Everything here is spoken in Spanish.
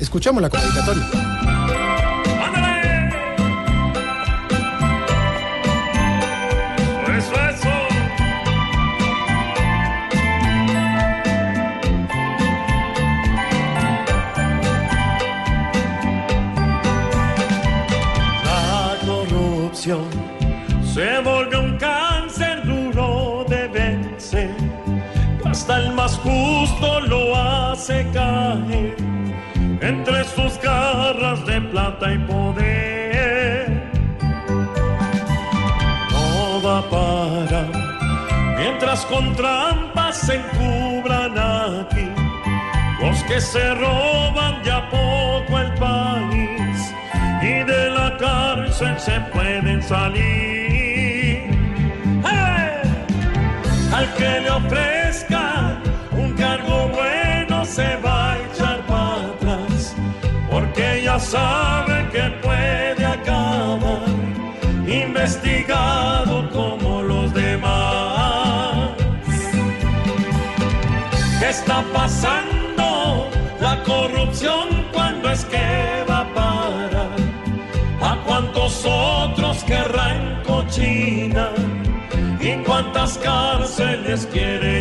Escuchamos la convocatoria. ¡Ándale! Eso, eso. La corrupción se volvió un cáncer duro de vencer. Hasta el más justo lo hace caer entre sus garras de plata y poder. No va a parar mientras con trampas se encubran aquí los que se roban ya poco el país y de la cárcel se pueden salir. ¡Eh! Al que le ofrezca sabe que puede acabar investigado como los demás. ¿Qué está pasando? La corrupción cuando es que va a parar. ¿A cuántos otros querrán cochina? ¿Y cuántas cárceles quiere